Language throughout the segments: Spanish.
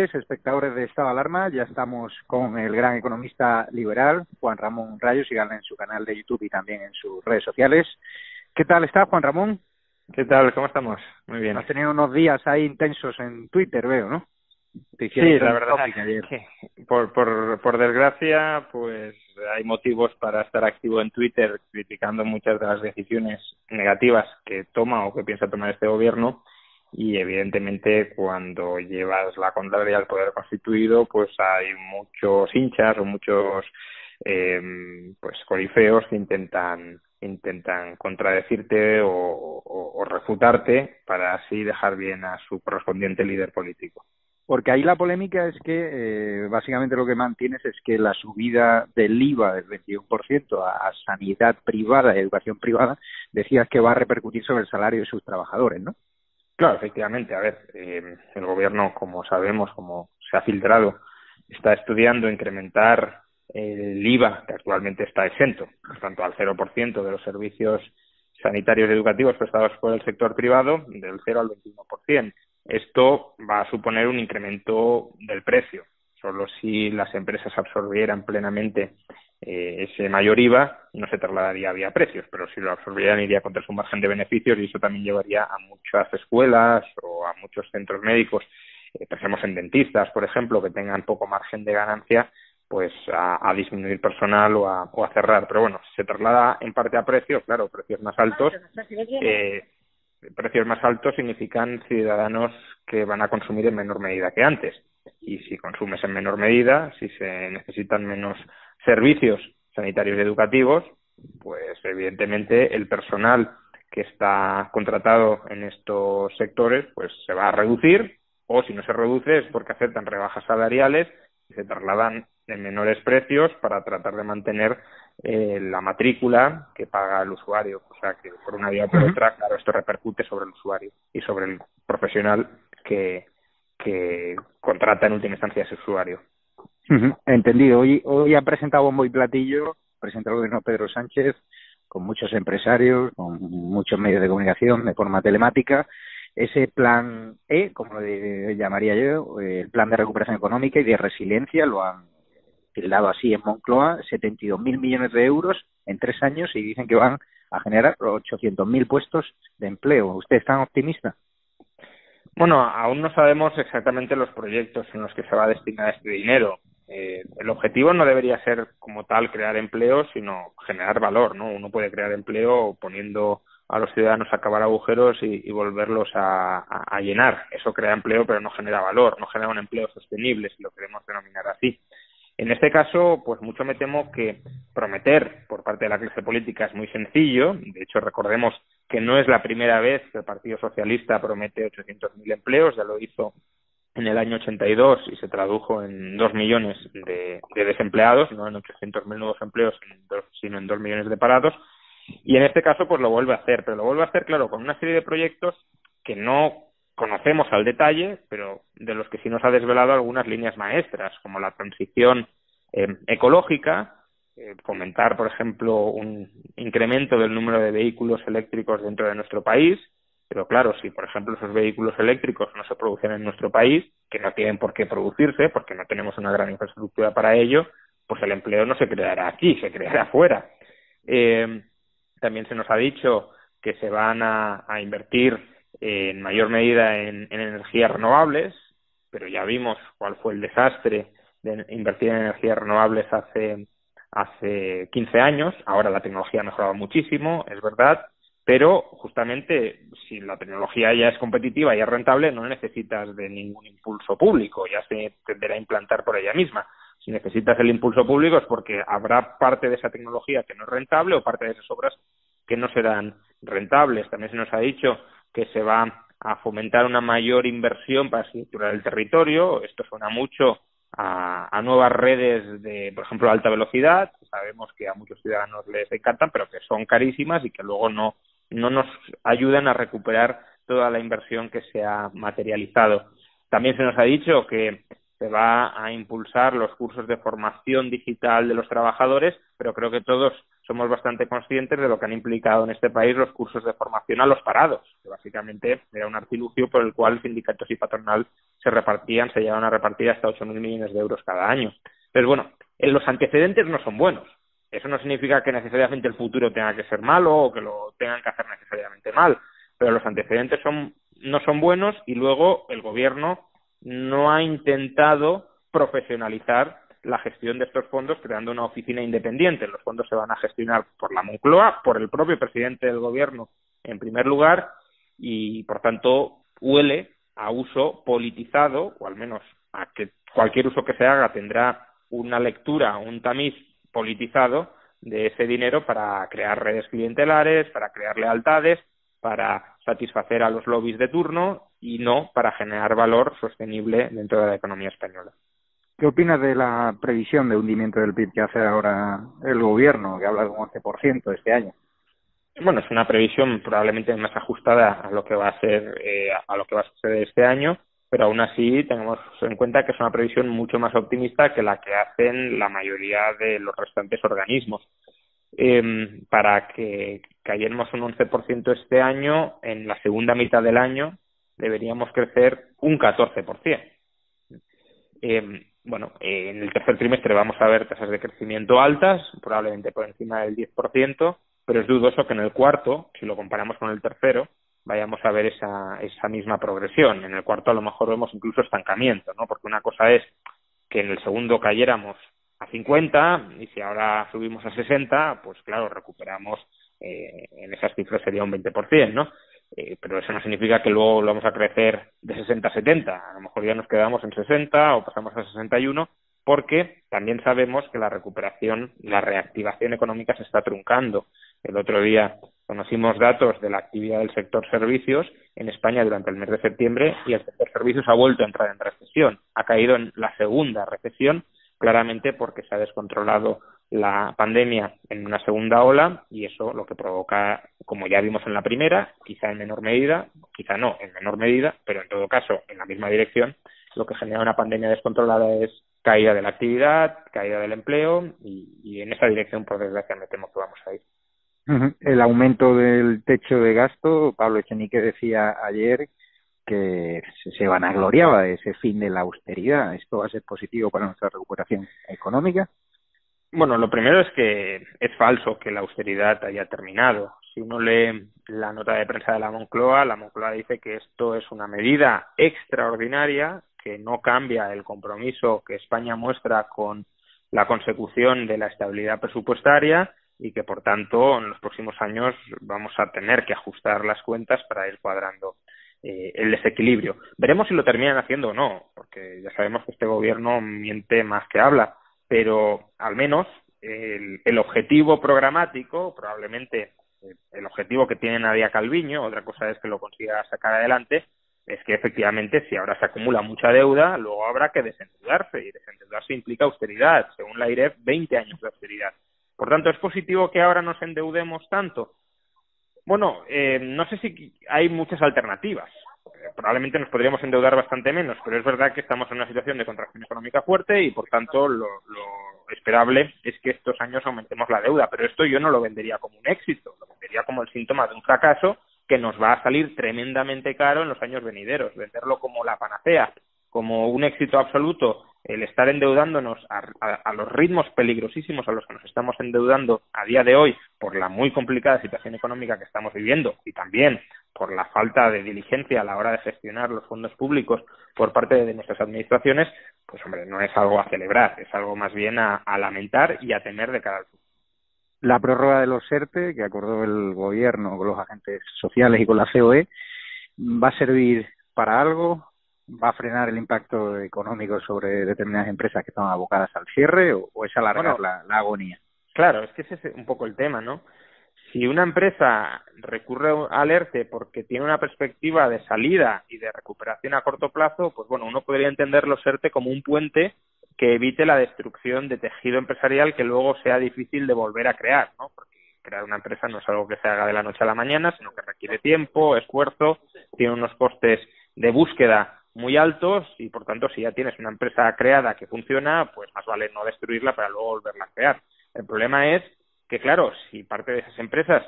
Tardes, espectadores de Estado de Alarma. Ya estamos con el gran economista liberal, Juan Ramón Rayo. Síganle en su canal de YouTube y también en sus redes sociales. ¿Qué tal está, Juan Ramón? ¿Qué tal? ¿Cómo estamos? Muy bien. Has tenido unos días ahí intensos en Twitter, veo, ¿no? sí, la verdad que por, por, por desgracia, pues hay motivos para estar activo en Twitter criticando muchas de las decisiones negativas que toma o que piensa tomar este gobierno y evidentemente cuando llevas la contraria al poder constituido pues hay muchos hinchas o muchos eh, pues corifeos que intentan intentan contradecirte o, o, refutarte para así dejar bien a su correspondiente líder político. Porque ahí la polémica es que eh, básicamente lo que mantienes es que la subida del IVA del 21% a, a sanidad privada, educación privada, decías que va a repercutir sobre el salario de sus trabajadores, ¿no? Claro, efectivamente. A ver, eh, el gobierno, como sabemos, como se ha filtrado, está estudiando incrementar el IVA, que actualmente está exento, por tanto al 0% de los servicios sanitarios y educativos prestados por el sector privado, del 0 al 21%. Esto va a suponer un incremento del precio. Solo si las empresas absorbieran plenamente eh, ese mayor IVA no se trasladaría vía precios, pero si lo absorbieran iría contra su margen de beneficios y eso también llevaría a muchas escuelas o a muchos centros médicos, eh, pensemos en dentistas, por ejemplo, que tengan poco margen de ganancia, pues a, disminuir personal o a, o a cerrar. Pero bueno, si se traslada en parte a precios, claro, precios más altos. Eh, precios más altos significan ciudadanos que van a consumir en menor medida que antes. Y si consumes en menor medida, si se necesitan menos servicios sanitarios y educativos, pues evidentemente el personal que está contratado en estos sectores pues se va a reducir o si no se reduce es porque aceptan rebajas salariales y se trasladan en menores precios para tratar de mantener eh, la matrícula que paga el usuario. O sea que por una vía o por otra, claro, esto repercute sobre el usuario y sobre el profesional que, que contrata en última instancia ese usuario. Entendido. Hoy, hoy ha presentado Bombo y Platillo, presenta el gobierno Pedro Sánchez, con muchos empresarios, con muchos medios de comunicación de forma telemática, ese plan E, como lo llamaría yo, el plan de recuperación económica y de resiliencia, lo han tildado así en Moncloa, 72.000 millones de euros en tres años y dicen que van a generar 800.000 puestos de empleo. ¿Usted es tan optimista? Bueno, aún no sabemos exactamente los proyectos en los que se va a destinar este dinero. Eh, el objetivo no debería ser como tal crear empleo, sino generar valor, ¿no? Uno puede crear empleo poniendo a los ciudadanos a acabar agujeros y, volverlos a, a, llenar. Eso crea empleo, pero no genera valor, no genera un empleo sostenible, si lo queremos denominar así. En este caso, pues mucho me temo que prometer por parte de la clase política es muy sencillo. De hecho, recordemos que no es la primera vez que el Partido Socialista promete 800.000 empleos, ya lo hizo en el año 82 y se tradujo en dos millones de, desempleados, no en 800.000 nuevos empleos, sino en dos millones de parados. Y en este caso, pues lo vuelve a hacer, pero lo vuelve a hacer, claro, con una serie de proyectos que no conocemos al detalle, pero de los que sí nos ha desvelado algunas líneas maestras, como la transición eh, ecológica, eh, fomentar, por ejemplo, un incremento del número de vehículos eléctricos dentro de nuestro país, pero claro, si por ejemplo esos vehículos eléctricos no se producen en nuestro país, que no tienen por qué producirse, porque no tenemos una gran infraestructura para ello, pues el empleo no se creará aquí, se creará afuera. Eh, también se nos ha dicho que se van a, invertir en mayor medida en, energías renovables, pero ya vimos cuál fue el desastre de invertir en energías renovables hace hace 15 años. Ahora la tecnología ha mejorado muchísimo, es verdad, pero justamente si la tecnología ya es competitiva y es rentable, no necesitas de ningún impulso público, ya se tenderá a implantar por ella misma. Si necesitas el impulso público es porque habrá parte de esa tecnología que no es rentable o parte de esas obras que no serán rentables. También se nos ha dicho que se va a fomentar una mayor inversión para estructurar el territorio. Esto suena mucho a, a, nuevas redes de, por ejemplo, alta velocidad. Sabemos que a muchos ciudadanos les encantan, pero que son carísimas y que luego no no nos ayudan a recuperar toda la inversión que se ha materializado. También se nos ha dicho que se va a impulsar los cursos de formación digital de los trabajadores, pero creo que todos somos bastante conscientes de lo que han implicado en este país los cursos de formación a los parados, que básicamente era un artilugio por el cual sindicatos y patronal se repartían, se llevaban a repartir hasta 8.000 millones de euros cada año. Pero bueno, los antecedentes no son buenos. Eso no significa que necesariamente el futuro tenga que ser malo o que lo tengan que hacer necesariamente mal, pero los antecedentes son, no son buenos y luego el gobierno no ha intentado profesionalizar la gestión de estos fondos creando una oficina independiente. Los fondos se van a gestionar por la Moncloa, por el propio presidente del gobierno en primer lugar y por tanto huele a uso politizado o al menos a que cualquier uso que se haga tendrá una lectura, un tamiz politizado de ese dinero para crear redes clientelares, para crear lealtades, para satisfacer a los lobbies de turno y no para generar valor sostenible dentro de la economía española. ¿Qué opinas de la previsión de hundimiento del PIB que hace ahora el gobierno, que habla de un 11% este año? Bueno, es una previsión probablemente más ajustada a lo que va a ser eh, a lo que va a suceder este año, pero aún así tenemos en cuenta que es una previsión mucho más optimista que la que hacen la mayoría de los restantes organismos. Eh, para que cayéramos un 11% este año, en la segunda mitad del año deberíamos crecer un 14%. Eh, bueno, en el tercer trimestre vamos a ver tasas de crecimiento altas, probablemente por encima del 10%, pero es dudoso que en el cuarto, si lo comparamos con el tercero, vayamos a ver esa, esa misma progresión. En el cuarto a lo mejor vemos incluso estancamiento, ¿no? Porque una cosa es que en el segundo cayéramos a 50 y si ahora subimos a 60, pues claro, recuperamos eh, en esas cifras sería un 20%, ¿no? Eh, pero eso no significa que luego lo vamos a crecer de 60 a 70. A lo mejor ya nos quedamos en 60 o pasamos a 61 porque también sabemos que la recuperación, la reactivación económica se está truncando. El otro día conocimos datos de la actividad del sector servicios en España durante el mes de septiembre y el sector servicios ha vuelto a entrar en recesión. Ha caído en la segunda recesión claramente porque se ha descontrolado la pandemia en una segunda ola y eso lo que provoca, como ya vimos en la primera, quizá en menor medida, quizá no en menor medida, pero en todo caso en la misma dirección, lo que genera una pandemia descontrolada es caída de la actividad, caída del empleo y, en esa dirección, por desgracia, me temo que vamos a ir. El aumento del techo de gasto, Pablo Echenique decía ayer que se vanagloriaba de ese fin de la austeridad. ¿Esto va a ser positivo para nuestra recuperación económica? Bueno, lo primero es que es falso que la austeridad haya terminado. Si uno lee la nota de prensa de la Moncloa, la Moncloa dice que esto es una medida extraordinaria que no cambia el compromiso que España muestra con la consecución de la estabilidad presupuestaria y que, por tanto, en los próximos años vamos a tener que ajustar las cuentas para ir cuadrando eh, el desequilibrio. Veremos si lo terminan haciendo o no, porque ya sabemos que este gobierno miente más que habla, pero al menos el, el objetivo programático, probablemente eh, el objetivo que tiene Nadia Calviño, otra cosa es que lo consiga sacar adelante, es que efectivamente si ahora se acumula mucha deuda, luego habrá que desendeudarse y desendeudarse implica austeridad, según la IREF, 20 años de austeridad. Por tanto, ¿es positivo que ahora nos endeudemos tanto? Bueno, eh, no sé si hay muchas alternativas. Probablemente nos podríamos endeudar bastante menos, pero es verdad que estamos en una situación de contracción económica fuerte y, por tanto, lo esperable es que estos años aumentemos la deuda. Pero esto yo no lo vendería como un éxito, lo vendería como el síntoma de un fracaso que nos va a salir tremendamente caro en los años venideros. Venderlo como la panacea, como un éxito absoluto el estar endeudándonos a, los ritmos peligrosísimos a los que nos estamos endeudando a día de hoy por la muy complicada situación económica que estamos viviendo y también por la falta de diligencia a la hora de gestionar los fondos públicos por parte de nuestras administraciones, pues hombre, no es algo a celebrar, es algo más bien a, lamentar y a temer de cara al futuro. La prórroga de los ERTE que acordó el gobierno con los agentes sociales y con la COE va a servir para algo va a frenar el impacto económico sobre determinadas empresas que están abocadas al cierre o, es alargar la, agonía? Claro, es que ese es un poco el tema, ¿no? Si una empresa recurre al ERTE porque tiene una perspectiva de salida y de recuperación a corto plazo, pues bueno, uno podría entender los ERTE como un puente que evite la destrucción de tejido empresarial que luego sea difícil de volver a crear, ¿no? Porque crear una empresa no es algo que se haga de la noche a la mañana, sino que requiere tiempo, esfuerzo, tiene unos costes de búsqueda muy altos y por tanto si ya tienes una empresa creada que funciona, pues más vale no destruirla para luego volverla a crear. El problema es que claro, si parte de esas empresas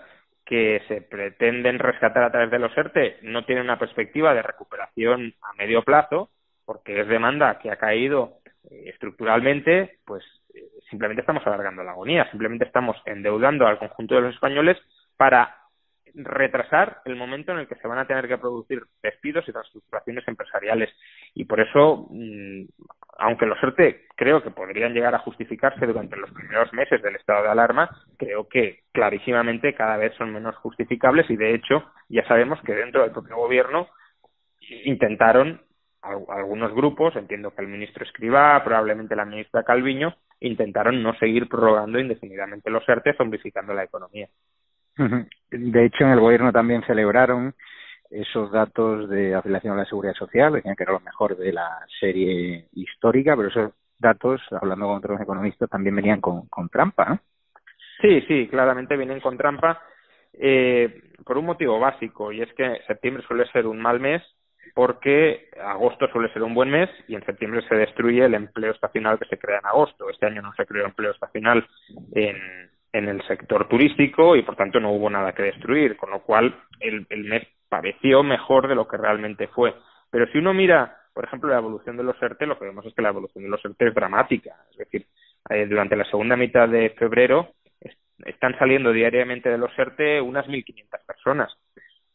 que se pretenden rescatar a través de los ERTE no tienen una perspectiva de recuperación a medio plazo, porque es demanda que ha caído eh, estructuralmente, pues eh, simplemente estamos alargando la agonía, simplemente estamos endeudando al conjunto de los españoles para retrasar el momento en el que se van a tener que producir despidos y reestructuraciones empresariales. Y por eso, mm, aunque los ERTE creo que podrían llegar a justificarse durante los primeros meses del estado de alarma, creo que clarísimamente cada vez son menos justificables y de hecho ya sabemos que dentro del propio gobierno intentaron algunos grupos, entiendo que el ministro Escribá, probablemente la ministra Calviño, intentaron no seguir prorrogando indefinidamente los ERTE, zombificando la economía. De hecho, en el gobierno también celebraron esos datos de afiliación a la seguridad social, decían que era lo mejor de la serie histórica, pero esos datos, hablando con otros economistas, también venían con, con trampa. Sí, sí, claramente vienen con trampa eh, por un motivo básico, y es que septiembre suele ser un mal mes porque agosto suele ser un buen mes y en septiembre se destruye el empleo estacional que se crea en agosto. Este año no se creó empleo estacional en, en el sector turístico y por tanto no hubo nada que destruir, con lo cual el mes pareció mejor de lo que realmente fue. Pero si uno mira, por ejemplo, la evolución de los ERTE, lo que vemos es que la evolución de los ERTE es dramática. Es decir, eh, durante la segunda mitad de febrero están saliendo diariamente de los ERTE unas 1.500 personas.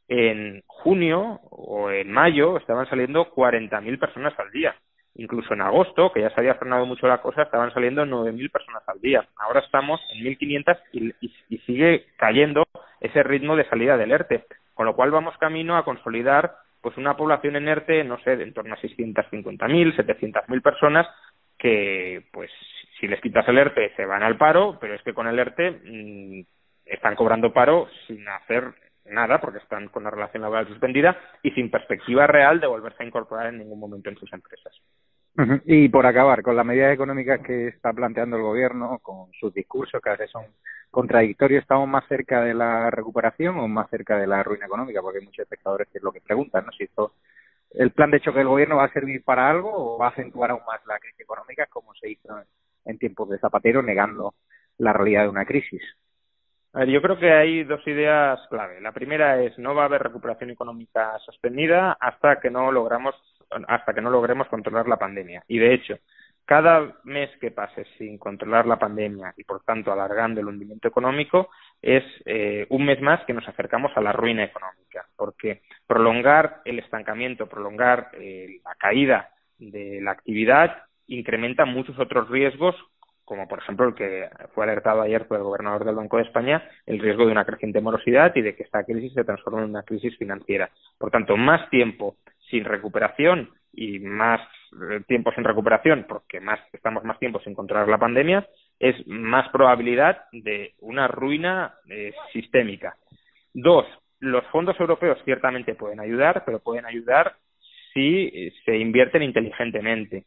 En junio o en mayo estaban saliendo 40.000 personas al día incluso en agosto, que ya se había frenado mucho la cosa, estaban saliendo 9.000 personas al día. Ahora estamos en 1.500 y, y, y sigue cayendo ese ritmo de salida del ERTE, con lo cual vamos camino a consolidar pues una población en ERTE, no sé, de en torno a 650.000, 700.000 personas que, pues, si les quitas el ERTE se van al paro, pero es que con el ERTE mmm, están cobrando paro sin hacer nada, porque están con la relación laboral suspendida y sin perspectiva real de volverse a incorporar en ningún momento en sus empresas. Y por acabar, con las medidas económicas que está planteando el gobierno, con sus discursos que a veces son contradictorios, ¿estamos más cerca de la recuperación o más cerca de la ruina económica? Porque hay muchos espectadores que es lo que preguntan, ¿no? Si esto, el plan de choque del gobierno va a servir para algo o va a acentuar aún más la crisis económica como se hizo en tiempos de Zapatero, negando la realidad de una crisis. A ver, yo creo que hay dos ideas clave. La primera es no va a haber recuperación económica sostenida hasta que no logramos hasta que no logremos controlar la pandemia. Y de hecho, cada mes que pase sin controlar la pandemia y por tanto alargando el hundimiento económico es eh, un mes más que nos acercamos a la ruina económica, porque prolongar el estancamiento, prolongar eh, la caída de la actividad incrementa muchos otros riesgos como por ejemplo el que fue alertado ayer por el gobernador del Banco de España, el riesgo de una creciente morosidad y de que esta crisis se transforme en una crisis financiera. Por tanto, más tiempo sin recuperación y más eh, tiempo sin recuperación, porque más estamos más tiempo sin controlar la pandemia, es más probabilidad de una ruina eh, sistémica. Dos, los fondos europeos ciertamente pueden ayudar, pero pueden ayudar si eh, se invierten inteligentemente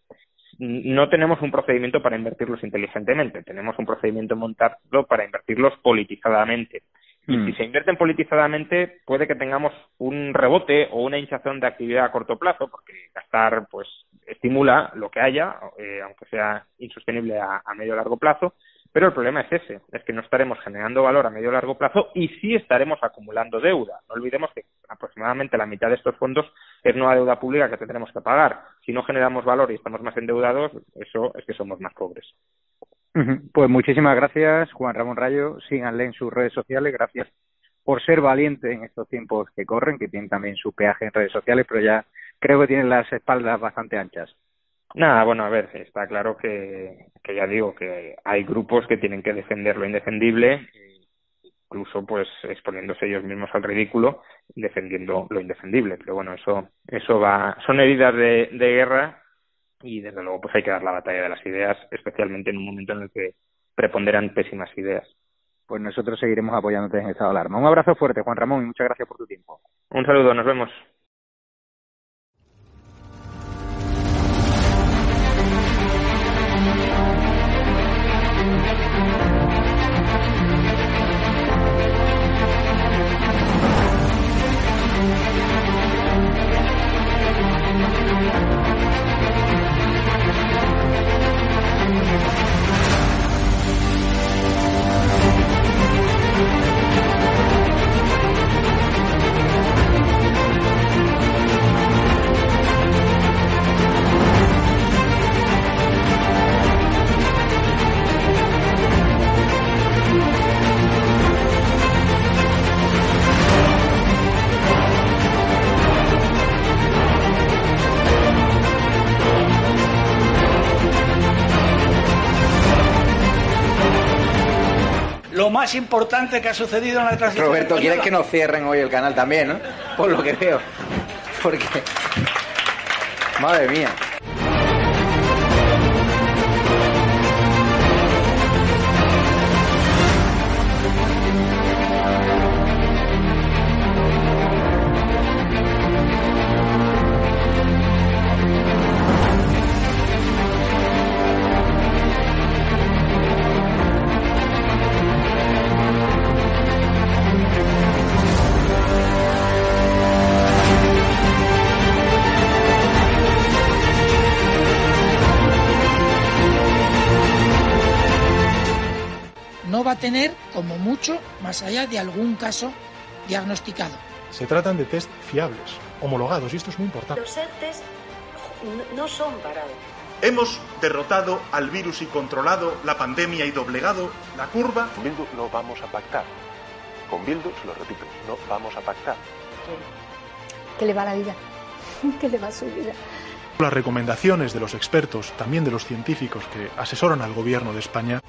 no tenemos un procedimiento para invertirlos inteligentemente, tenemos un procedimiento montado para invertirlos politizadamente. Y mm. si se invierten politizadamente, puede que tengamos un rebote o una hinchazón de actividad a corto plazo, porque gastar pues estimula lo que haya, eh, aunque sea insostenible a, a medio o largo plazo, pero el problema es ese, es que no estaremos generando valor a medio o largo plazo y sí estaremos acumulando deuda. No olvidemos que aproximadamente la mitad de estos fondos es nueva deuda pública que tendremos que pagar. Si no generamos valor y estamos más endeudados, eso es que somos más pobres. Pues muchísimas gracias, Juan Ramón Rayo. Síganle en sus redes sociales. Gracias por ser valiente en estos tiempos que corren, que tienen también su peaje en redes sociales, pero ya creo que tienen las espaldas bastante anchas. Nada, bueno, a ver, está claro que, que ya digo que hay grupos que tienen que defender lo indefendible, incluso pues exponiéndose ellos mismos al ridículo, defendiendo lo indefendible. Pero bueno, eso, eso va, son heridas de, de guerra y desde luego pues hay que dar la batalla de las ideas, especialmente en un momento en el que preponderan pésimas ideas. Pues nosotros seguiremos apoyándote en esta alarma. Un abrazo fuerte, Juan Ramón, y muchas gracias por tu tiempo. Un saludo, nos vemos. Más importante que ha sucedido en la transición. Roberto, ¿quieres que nos cierren hoy el canal también, no? Por lo que veo. Porque. Madre mía. Tener, como mucho, más allá de algún caso diagnosticado. Se tratan de test fiables, homologados, y esto es muy importante. Los test no son parados. Hemos derrotado al virus y controlado la pandemia y doblegado la curva. Con Bildu no vamos a pactar. Con Bildu, se lo repito, no vamos a pactar. ¿Qué le va la vida? ¿Qué le va su vida? Las recomendaciones de los expertos, también de los científicos que asesoran al gobierno de España,